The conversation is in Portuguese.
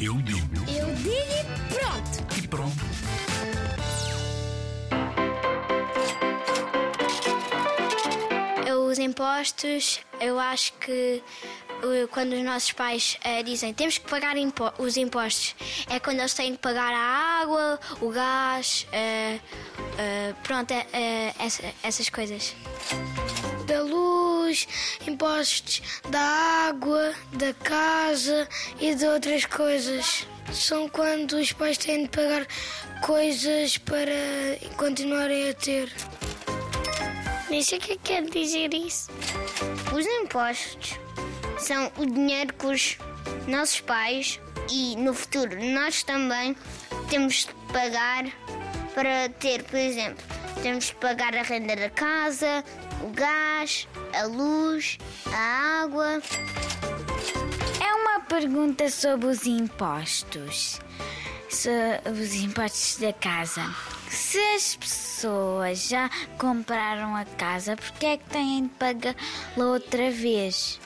Eu digo Eu digo e pronto. e pronto. Os impostos, eu acho que quando os nossos pais uh, dizem temos que pagar impo- os impostos, é quando eles têm que pagar a água, o gás, uh, uh, pronto, é- é essa- essas coisas. Luz, impostos da água, da casa e de outras coisas. São quando os pais têm de pagar coisas para continuarem a ter. Nem sei o que é que quer dizer isso. Os impostos são o dinheiro que os nossos pais e no futuro nós também temos de pagar para ter, por exemplo, temos de pagar a renda da casa, o gás, a luz, a água. É uma pergunta sobre os impostos. Sobre os impostos da casa. Se as pessoas já compraram a casa, porque é que têm de pagá-la outra vez?